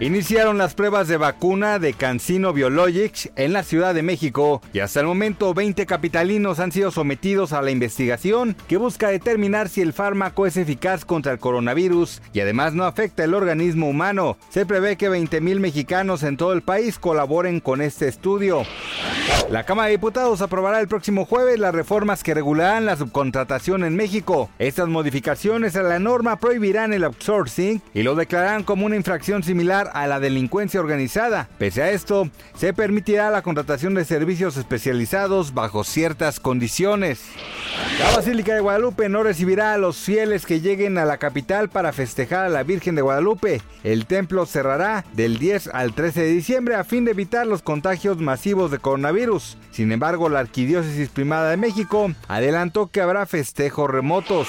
Iniciaron las pruebas de vacuna de Cancino Biologics en la Ciudad de México y hasta el momento 20 capitalinos han sido sometidos a la investigación que busca determinar si el fármaco es eficaz contra el coronavirus y además no afecta el organismo humano. Se prevé que 20 mil mexicanos en todo el país colaboren con este estudio. La Cámara de Diputados aprobará el próximo jueves las reformas que regularán la subcontratación en México. Estas modificaciones a la norma prohibirán el outsourcing y lo declararán como una infracción similar a la delincuencia organizada. Pese a esto, se permitirá la contratación de servicios especializados bajo ciertas condiciones. La Basílica de Guadalupe no recibirá a los fieles que lleguen a la capital para festejar a la Virgen de Guadalupe. El templo cerrará del 10 al 13 de diciembre a fin de evitar los contagios masivos de coronavirus. Sin embargo, la Arquidiócesis Primada de México adelantó que habrá festejos remotos.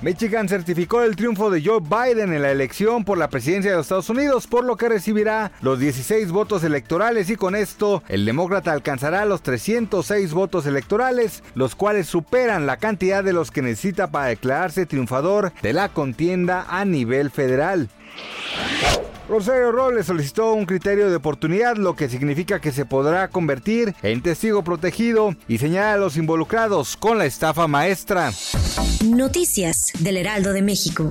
Michigan certificó el triunfo de Joe Biden en la elección por la presidencia de los Estados Unidos, por lo que recibirá los 16 votos electorales y con esto el demócrata alcanzará los 306 votos electorales, los cuales superan la cantidad de los que necesita para declararse triunfador de la contienda a nivel federal. Rosario Robles solicitó un criterio de oportunidad, lo que significa que se podrá convertir en testigo protegido y señalar a los involucrados con la estafa maestra. Noticias del Heraldo de México.